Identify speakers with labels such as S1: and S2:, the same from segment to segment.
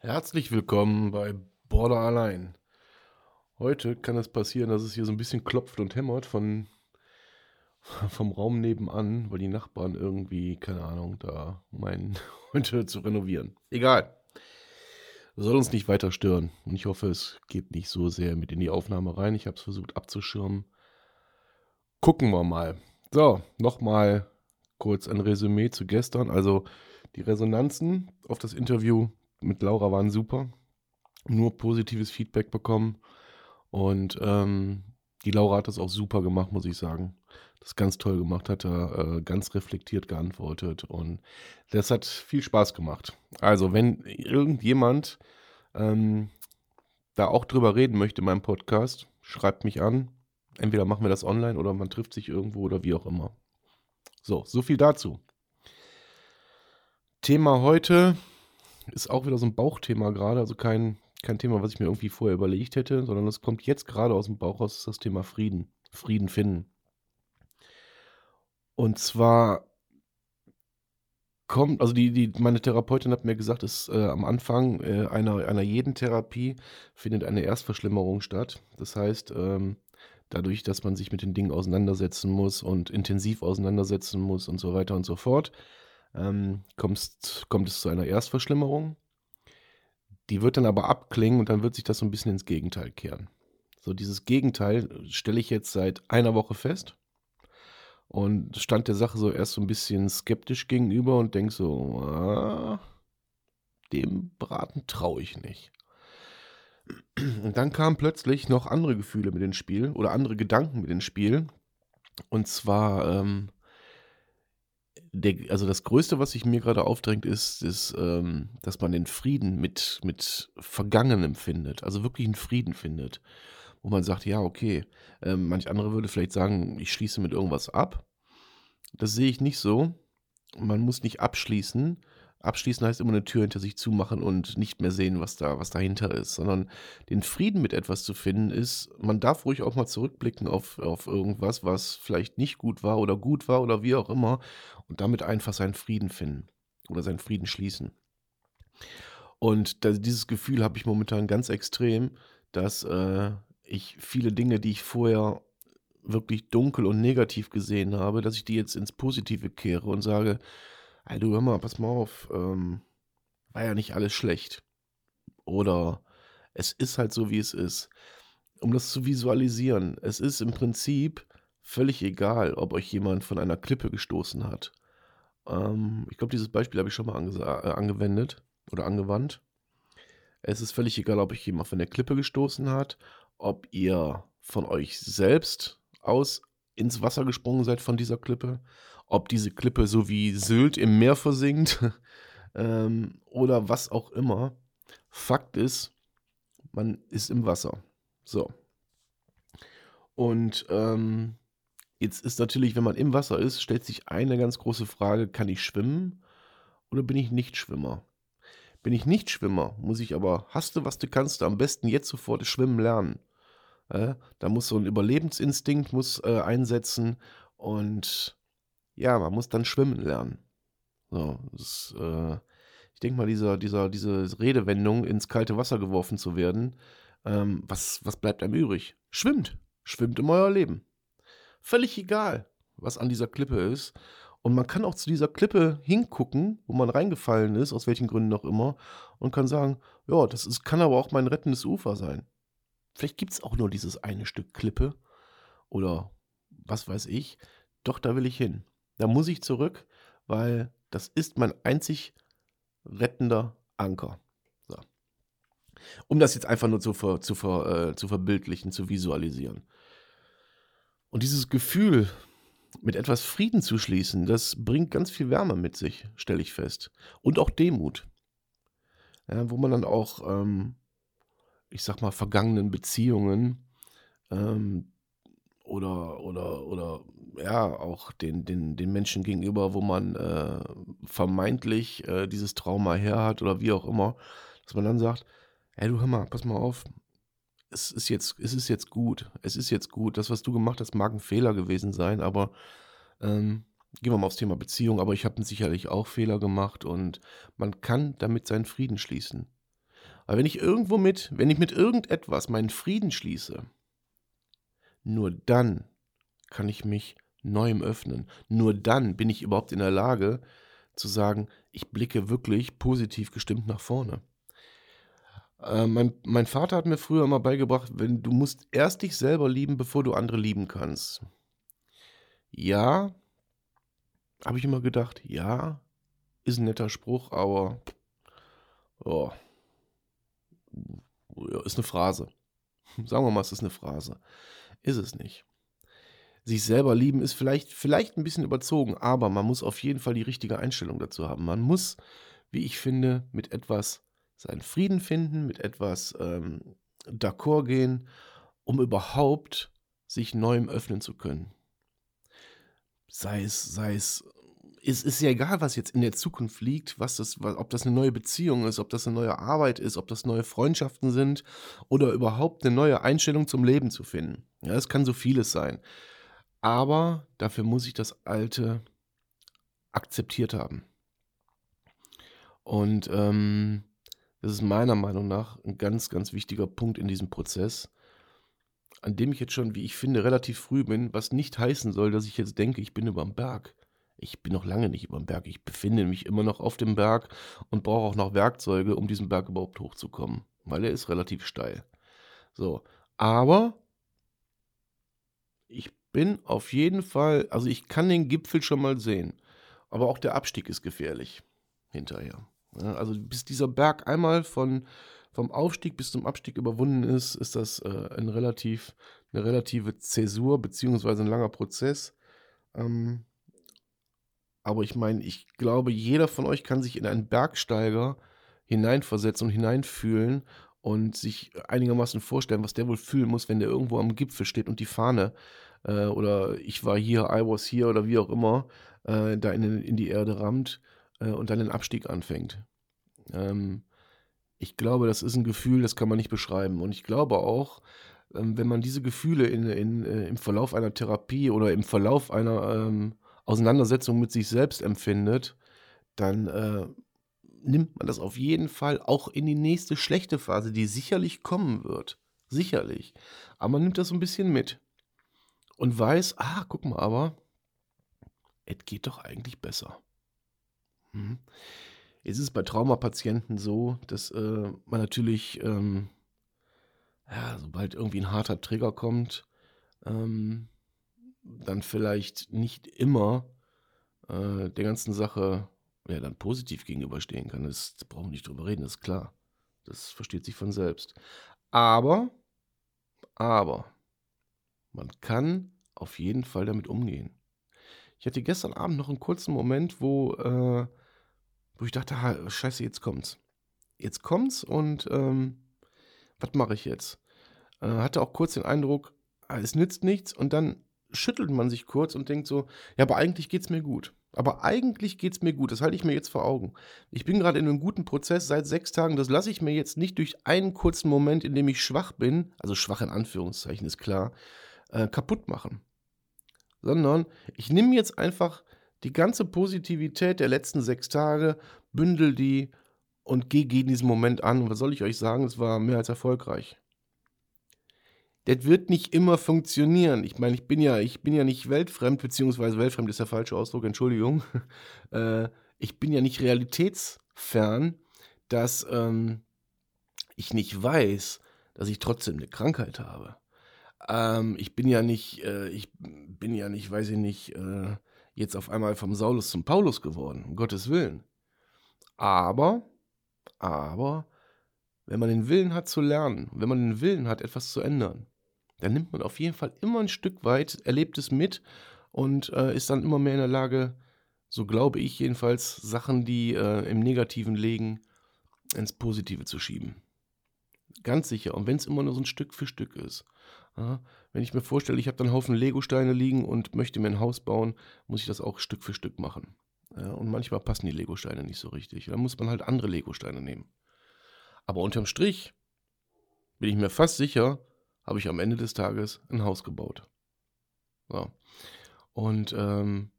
S1: Herzlich willkommen bei Border allein. Heute kann es passieren, dass es hier so ein bisschen klopft und hämmert von, vom Raum nebenan, weil die Nachbarn irgendwie, keine Ahnung, da meinen, heute zu renovieren. Egal. Soll uns nicht weiter stören. Und ich hoffe, es geht nicht so sehr mit in die Aufnahme rein. Ich habe es versucht abzuschirmen. Gucken wir mal. So, nochmal kurz ein Resümee zu gestern. Also die Resonanzen auf das Interview mit Laura waren super. Nur positives Feedback bekommen. Und ähm, die Laura hat das auch super gemacht, muss ich sagen. Das ganz toll gemacht, hat er äh, ganz reflektiert geantwortet. Und das hat viel Spaß gemacht. Also, wenn irgendjemand ähm, da auch drüber reden möchte in meinem Podcast, schreibt mich an. Entweder machen wir das online oder man trifft sich irgendwo oder wie auch immer. So, so viel dazu. Thema heute ist auch wieder so ein Bauchthema gerade, also kein, kein Thema, was ich mir irgendwie vorher überlegt hätte, sondern es kommt jetzt gerade aus dem Bauch raus, ist das Thema Frieden. Frieden finden. Und zwar kommt, also die, die, meine Therapeutin hat mir gesagt, ist äh, am Anfang äh, einer, einer jeden Therapie findet eine Erstverschlimmerung statt. Das heißt, ähm, dadurch, dass man sich mit den Dingen auseinandersetzen muss und intensiv auseinandersetzen muss und so weiter und so fort, ähm, kommt, kommt es zu einer Erstverschlimmerung. Die wird dann aber abklingen und dann wird sich das so ein bisschen ins Gegenteil kehren. So, dieses Gegenteil stelle ich jetzt seit einer Woche fest und stand der Sache so erst so ein bisschen skeptisch gegenüber und denke so, ah, dem Braten traue ich nicht. Und dann kamen plötzlich noch andere Gefühle mit ins Spiel oder andere Gedanken mit ins Spiel. Und zwar, ähm, der, also das Größte, was sich mir gerade aufdrängt, ist, ist ähm, dass man den Frieden mit, mit Vergangenem findet. Also wirklich einen Frieden findet. Wo man sagt, ja, okay, ähm, manch andere würde vielleicht sagen, ich schließe mit irgendwas ab. Das sehe ich nicht so. Man muss nicht abschließen, Abschließen heißt immer eine Tür hinter sich zumachen und nicht mehr sehen, was da, was dahinter ist, sondern den Frieden mit etwas zu finden ist, man darf ruhig auch mal zurückblicken auf, auf irgendwas, was vielleicht nicht gut war oder gut war oder wie auch immer und damit einfach seinen Frieden finden oder seinen Frieden schließen. Und das, dieses Gefühl habe ich momentan ganz extrem, dass äh, ich viele Dinge, die ich vorher wirklich dunkel und negativ gesehen habe, dass ich die jetzt ins Positive kehre und sage, Ey, du hör mal, pass mal auf, ähm, war ja nicht alles schlecht. Oder es ist halt so, wie es ist. Um das zu visualisieren, es ist im Prinzip völlig egal, ob euch jemand von einer Klippe gestoßen hat. Ähm, ich glaube, dieses Beispiel habe ich schon mal äh, angewendet oder angewandt. Es ist völlig egal, ob euch jemand von der Klippe gestoßen hat, ob ihr von euch selbst aus ins Wasser gesprungen seid von dieser Klippe, ob diese Klippe so wie Sylt im Meer versinkt ähm, oder was auch immer. Fakt ist, man ist im Wasser. So. Und ähm, jetzt ist natürlich, wenn man im Wasser ist, stellt sich eine ganz große Frage, kann ich schwimmen oder bin ich nicht Schwimmer? Bin ich nicht Schwimmer, muss ich aber, hast du, was du kannst, am besten jetzt sofort schwimmen lernen. Äh, da muss so ein Überlebensinstinkt muss äh, einsetzen und ja, man muss dann schwimmen lernen. So, das, äh, ich denke mal, dieser, dieser, diese Redewendung, ins kalte Wasser geworfen zu werden, ähm, was, was bleibt einem übrig? Schwimmt. Schwimmt in euer Leben. Völlig egal, was an dieser Klippe ist. Und man kann auch zu dieser Klippe hingucken, wo man reingefallen ist, aus welchen Gründen auch immer, und kann sagen, ja, das ist, kann aber auch mein rettendes Ufer sein. Vielleicht gibt es auch nur dieses eine Stück Klippe oder was weiß ich. Doch, da will ich hin. Da muss ich zurück, weil das ist mein einzig rettender Anker. So. Um das jetzt einfach nur zu, ver, zu, ver, äh, zu verbildlichen, zu visualisieren. Und dieses Gefühl, mit etwas Frieden zu schließen, das bringt ganz viel Wärme mit sich, stelle ich fest. Und auch Demut. ja, wo man dann auch, ähm, ich sag mal, vergangenen Beziehungen ähm, oder, oder, oder ja, auch den, den, den Menschen gegenüber, wo man äh, vermeintlich äh, dieses Trauma her hat oder wie auch immer, dass man dann sagt, hey du hör mal, pass mal auf, es ist jetzt, es ist jetzt gut, es ist jetzt gut. Das, was du gemacht hast, mag ein Fehler gewesen sein, aber ähm, gehen wir mal aufs Thema Beziehung, aber ich habe sicherlich auch Fehler gemacht und man kann damit seinen Frieden schließen. Aber wenn ich irgendwo mit, wenn ich mit irgendetwas meinen Frieden schließe, nur dann kann ich mich neuem öffnen. Nur dann bin ich überhaupt in der Lage zu sagen, ich blicke wirklich positiv gestimmt nach vorne. Äh, mein, mein Vater hat mir früher immer beigebracht, wenn du musst erst dich selber lieben, bevor du andere lieben kannst. Ja, habe ich immer gedacht, ja, ist ein netter Spruch, aber oh, ist eine Phrase. Sagen wir mal, es ist eine Phrase. Ist es nicht. Sich selber lieben ist vielleicht, vielleicht ein bisschen überzogen, aber man muss auf jeden Fall die richtige Einstellung dazu haben. Man muss, wie ich finde, mit etwas seinen Frieden finden, mit etwas ähm, d'accord gehen, um überhaupt sich neuem öffnen zu können. Sei es, sei es, es ist ja egal, was jetzt in der Zukunft liegt, was das, ob das eine neue Beziehung ist, ob das eine neue Arbeit ist, ob das neue Freundschaften sind oder überhaupt eine neue Einstellung zum Leben zu finden. Ja, es kann so vieles sein. Aber dafür muss ich das Alte akzeptiert haben. Und ähm, das ist meiner Meinung nach ein ganz, ganz wichtiger Punkt in diesem Prozess, an dem ich jetzt schon, wie ich finde, relativ früh bin, was nicht heißen soll, dass ich jetzt denke, ich bin über dem Berg. Ich bin noch lange nicht über dem Berg. Ich befinde mich immer noch auf dem Berg und brauche auch noch Werkzeuge, um diesen Berg überhaupt hochzukommen, weil er ist relativ steil. So, aber ich bin auf jeden Fall, also ich kann den Gipfel schon mal sehen, aber auch der Abstieg ist gefährlich hinterher. Ja, also bis dieser Berg einmal von, vom Aufstieg bis zum Abstieg überwunden ist, ist das äh, ein relativ, eine relative Zäsur beziehungsweise ein langer Prozess. Ähm, aber ich meine, ich glaube, jeder von euch kann sich in einen Bergsteiger hineinversetzen und hineinfühlen und sich einigermaßen vorstellen, was der wohl fühlen muss, wenn der irgendwo am Gipfel steht und die Fahne äh, oder ich war hier, I was here oder wie auch immer, äh, da in, in die Erde rammt äh, und dann den Abstieg anfängt. Ähm, ich glaube, das ist ein Gefühl, das kann man nicht beschreiben. Und ich glaube auch, ähm, wenn man diese Gefühle in, in, äh, im Verlauf einer Therapie oder im Verlauf einer ähm, Auseinandersetzung mit sich selbst empfindet, dann äh, nimmt man das auf jeden Fall auch in die nächste schlechte Phase, die sicherlich kommen wird. Sicherlich. Aber man nimmt das so ein bisschen mit. Und weiß, ah, guck mal, aber es geht doch eigentlich besser. Mhm. Jetzt ist bei Traumapatienten so, dass äh, man natürlich, ähm, ja, sobald irgendwie ein harter Trigger kommt, ähm, dann vielleicht nicht immer äh, der ganzen Sache ja, dann positiv gegenüberstehen kann. Das, das brauchen wir nicht drüber reden, das ist klar. Das versteht sich von selbst. Aber, aber, man kann auf jeden Fall damit umgehen. Ich hatte gestern Abend noch einen kurzen Moment, wo äh, wo ich dachte, scheiße, jetzt kommt's. Jetzt kommt's und ähm, was mache ich jetzt? Äh, hatte auch kurz den Eindruck, ah, es nützt nichts und dann schüttelt man sich kurz und denkt so, ja, aber eigentlich geht's mir gut. Aber eigentlich geht's mir gut, das halte ich mir jetzt vor Augen. Ich bin gerade in einem guten Prozess seit sechs Tagen, das lasse ich mir jetzt nicht durch einen kurzen Moment, in dem ich schwach bin, also schwach in Anführungszeichen ist klar, äh, kaputt machen. Sondern ich nehme jetzt einfach die ganze Positivität der letzten sechs Tage, bündel die und geh gegen diesen Moment an. Und was soll ich euch sagen? Es war mehr als erfolgreich. Das wird nicht immer funktionieren. Ich meine, ich bin ja, ich bin ja nicht weltfremd, beziehungsweise weltfremd ist der falsche Ausdruck, Entschuldigung. äh, ich bin ja nicht realitätsfern, dass ähm, ich nicht weiß, dass ich trotzdem eine Krankheit habe. Ähm, ich bin ja nicht, äh, ich bin ja nicht, weiß ich nicht, äh, jetzt auf einmal vom Saulus zum Paulus geworden, um Gottes Willen. Aber, aber, wenn man den Willen hat zu lernen, wenn man den Willen hat, etwas zu ändern, dann nimmt man auf jeden Fall immer ein Stück weit Erlebtes mit und äh, ist dann immer mehr in der Lage, so glaube ich jedenfalls, Sachen, die äh, im Negativen liegen, ins Positive zu schieben. Ganz sicher. Und wenn es immer nur so ein Stück für Stück ist. Ja, wenn ich mir vorstelle, ich habe dann einen Haufen Legosteine liegen und möchte mir ein Haus bauen, muss ich das auch Stück für Stück machen. Ja, und manchmal passen die Legosteine nicht so richtig. Da muss man halt andere Legosteine nehmen. Aber unterm Strich bin ich mir fast sicher, habe ich am Ende des Tages ein Haus gebaut. So. Und ähm,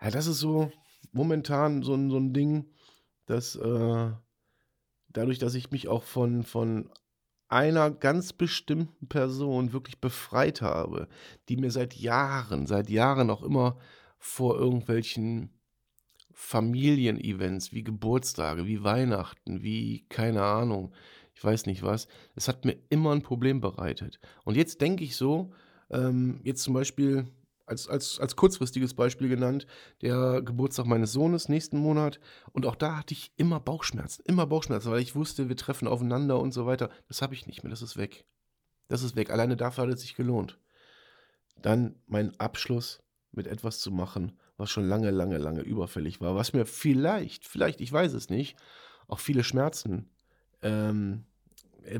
S1: ja, das ist so momentan so, so ein Ding, dass äh, dadurch, dass ich mich auch von, von einer ganz bestimmten Person wirklich befreit habe, die mir seit Jahren, seit Jahren auch immer vor irgendwelchen Familienevents wie Geburtstage, wie Weihnachten, wie keine Ahnung, ich weiß nicht was, es hat mir immer ein Problem bereitet. Und jetzt denke ich so, ähm, jetzt zum Beispiel als, als, als kurzfristiges Beispiel genannt, der Geburtstag meines Sohnes nächsten Monat. Und auch da hatte ich immer Bauchschmerzen, immer Bauchschmerzen, weil ich wusste, wir treffen aufeinander und so weiter. Das habe ich nicht mehr, das ist weg. Das ist weg. Alleine dafür hat es sich gelohnt. Dann mein Abschluss mit etwas zu machen, was schon lange, lange, lange überfällig war, was mir vielleicht, vielleicht, ich weiß es nicht, auch viele Schmerzen, ähm,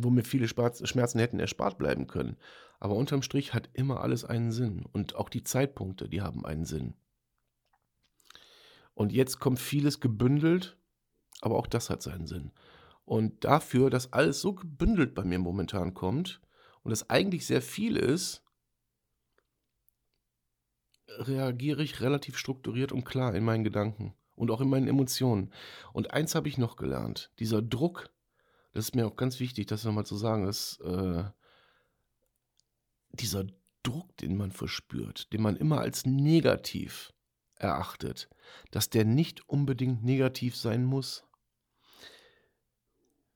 S1: wo mir viele Schmerzen hätten erspart bleiben können. Aber unterm Strich hat immer alles einen Sinn. Und auch die Zeitpunkte, die haben einen Sinn. Und jetzt kommt vieles gebündelt, aber auch das hat seinen Sinn. Und dafür, dass alles so gebündelt bei mir momentan kommt und es eigentlich sehr viel ist, reagiere ich relativ strukturiert und klar in meinen Gedanken und auch in meinen Emotionen. Und eins habe ich noch gelernt: dieser Druck, das ist mir auch ganz wichtig, das nochmal zu sagen, dass äh, dieser Druck, den man verspürt, den man immer als negativ erachtet, dass der nicht unbedingt negativ sein muss.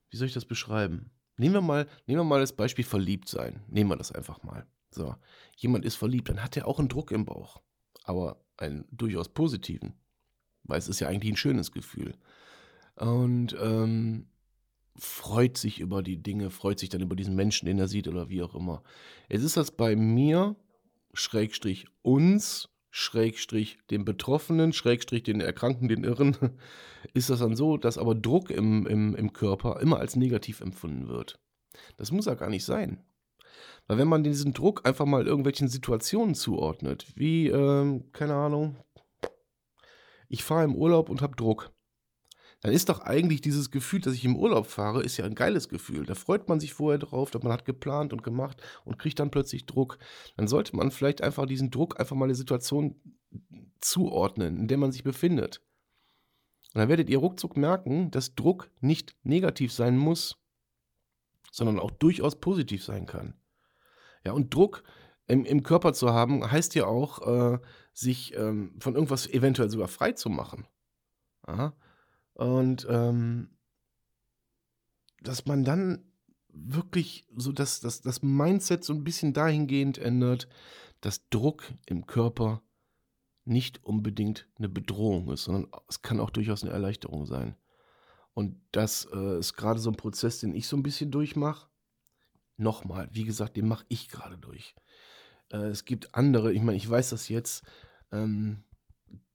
S1: Wie soll ich das beschreiben? Nehmen wir mal, nehmen wir mal das Beispiel verliebt sein. Nehmen wir das einfach mal. So, jemand ist verliebt, dann hat er auch einen Druck im Bauch, aber einen durchaus positiven, weil es ist ja eigentlich ein schönes Gefühl. Und ähm, freut sich über die Dinge, freut sich dann über diesen Menschen, den er sieht oder wie auch immer. Es ist das bei mir, Schrägstrich uns, Schrägstrich den Betroffenen, Schrägstrich den Erkrankten, den Irren, ist das dann so, dass aber Druck im, im, im Körper immer als negativ empfunden wird. Das muss ja gar nicht sein. Weil wenn man diesen Druck einfach mal irgendwelchen Situationen zuordnet, wie, ähm, keine Ahnung, ich fahre im Urlaub und habe Druck dann ist doch eigentlich dieses Gefühl, dass ich im Urlaub fahre, ist ja ein geiles Gefühl. Da freut man sich vorher drauf, dass man hat geplant und gemacht und kriegt dann plötzlich Druck. Dann sollte man vielleicht einfach diesen Druck einfach mal eine Situation zuordnen, in der man sich befindet. Und dann werdet ihr ruckzuck merken, dass Druck nicht negativ sein muss, sondern auch durchaus positiv sein kann. Ja, und Druck im, im Körper zu haben, heißt ja auch, äh, sich ähm, von irgendwas eventuell sogar frei zu machen. Aha. Und ähm, dass man dann wirklich so das, das, das Mindset so ein bisschen dahingehend ändert, dass Druck im Körper nicht unbedingt eine Bedrohung ist, sondern es kann auch durchaus eine Erleichterung sein. Und das äh, ist gerade so ein Prozess, den ich so ein bisschen durchmache. Nochmal, wie gesagt, den mache ich gerade durch. Äh, es gibt andere, ich meine, ich weiß das jetzt, ähm,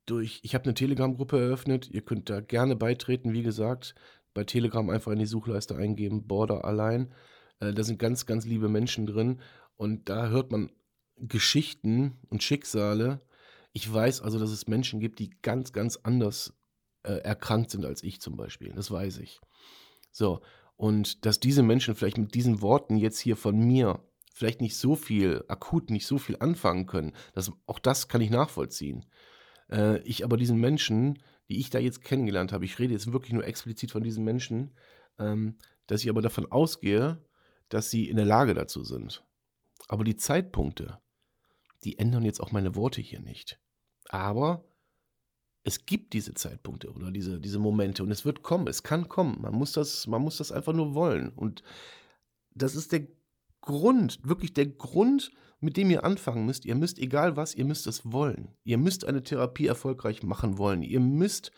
S1: durch, ich habe eine Telegram-Gruppe eröffnet, ihr könnt da gerne beitreten, wie gesagt, bei Telegram einfach in die Suchleiste eingeben, Border allein. Äh, da sind ganz, ganz liebe Menschen drin und da hört man Geschichten und Schicksale. Ich weiß also, dass es Menschen gibt, die ganz, ganz anders äh, erkrankt sind als ich zum Beispiel. Das weiß ich. So, und dass diese Menschen vielleicht mit diesen Worten jetzt hier von mir vielleicht nicht so viel, akut nicht so viel anfangen können, das, auch das kann ich nachvollziehen. Äh, ich aber diesen Menschen, die ich da jetzt kennengelernt habe, ich rede jetzt wirklich nur explizit von diesen Menschen, ähm, dass ich aber davon ausgehe, dass sie in der Lage dazu sind. Aber die Zeitpunkte, die ändern jetzt auch meine Worte hier nicht. Aber es gibt diese Zeitpunkte oder diese, diese Momente und es wird kommen, es kann kommen. Man muss, das, man muss das einfach nur wollen. Und das ist der Grund, wirklich der Grund, mit dem ihr anfangen müsst. Ihr müsst, egal was, ihr müsst es wollen. Ihr müsst eine Therapie erfolgreich machen wollen. Ihr müsst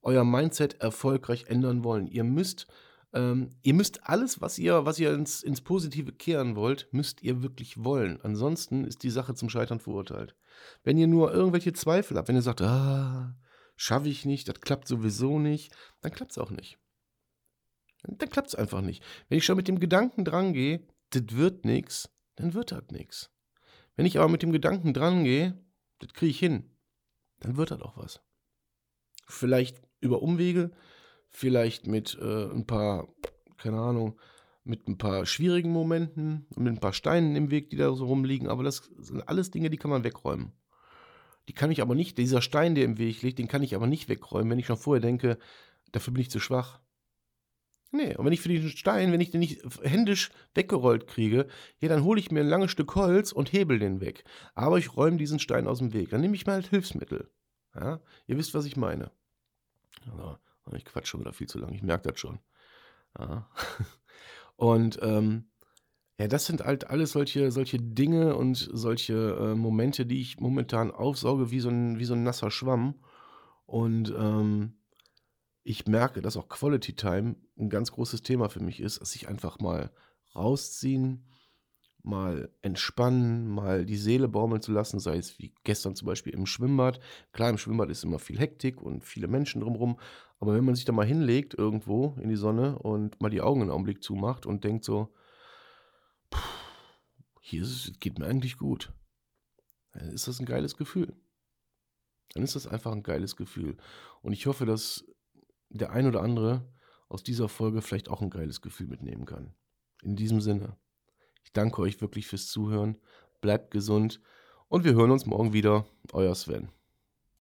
S1: euer Mindset erfolgreich ändern wollen. Ihr müsst, ähm, ihr müsst alles, was ihr, was ihr ins, ins Positive kehren wollt, müsst ihr wirklich wollen. Ansonsten ist die Sache zum Scheitern verurteilt. Wenn ihr nur irgendwelche Zweifel habt, wenn ihr sagt, ah, schaffe ich nicht, das klappt sowieso nicht, dann klappt es auch nicht. dann klappt es einfach nicht. Wenn ich schon mit dem Gedanken dran gehe, das wird nichts, dann wird das nichts. Wenn ich aber mit dem Gedanken dran gehe, das kriege ich hin, dann wird das auch was. Vielleicht über Umwege, vielleicht mit äh, ein paar, keine Ahnung, mit ein paar schwierigen Momenten und mit ein paar Steinen im Weg, die da so rumliegen, aber das sind alles Dinge, die kann man wegräumen. Die kann ich aber nicht, dieser Stein, der im Weg liegt, den kann ich aber nicht wegräumen, wenn ich schon vorher denke, dafür bin ich zu schwach. Nee, und wenn ich für diesen Stein, wenn ich den nicht händisch weggerollt kriege, ja, dann hole ich mir ein langes Stück Holz und hebel den weg. Aber ich räume diesen Stein aus dem Weg. Dann nehme ich mal halt Hilfsmittel. Ja, ihr wisst, was ich meine. Also, ich quatsch schon wieder viel zu lang, ich merke das schon. Ja. Und ähm, ja, das sind halt alles solche, solche Dinge und solche äh, Momente, die ich momentan aufsauge wie so ein, wie so ein nasser Schwamm. Und ähm, ich merke, dass auch Quality Time ein ganz großes Thema für mich ist, dass ich einfach mal rausziehen, mal entspannen, mal die Seele baumeln zu lassen, sei es wie gestern zum Beispiel im Schwimmbad. Klar, im Schwimmbad ist immer viel Hektik und viele Menschen drumherum, aber wenn man sich da mal hinlegt irgendwo in die Sonne und mal die Augen einen Augenblick zumacht und denkt so, hier ist geht mir eigentlich gut, dann ist das ein geiles Gefühl. Dann ist das einfach ein geiles Gefühl. Und ich hoffe, dass der ein oder andere aus dieser Folge vielleicht auch ein geiles Gefühl mitnehmen kann. In diesem Sinne, ich danke euch wirklich fürs Zuhören, bleibt gesund und wir hören uns morgen wieder. Euer Sven.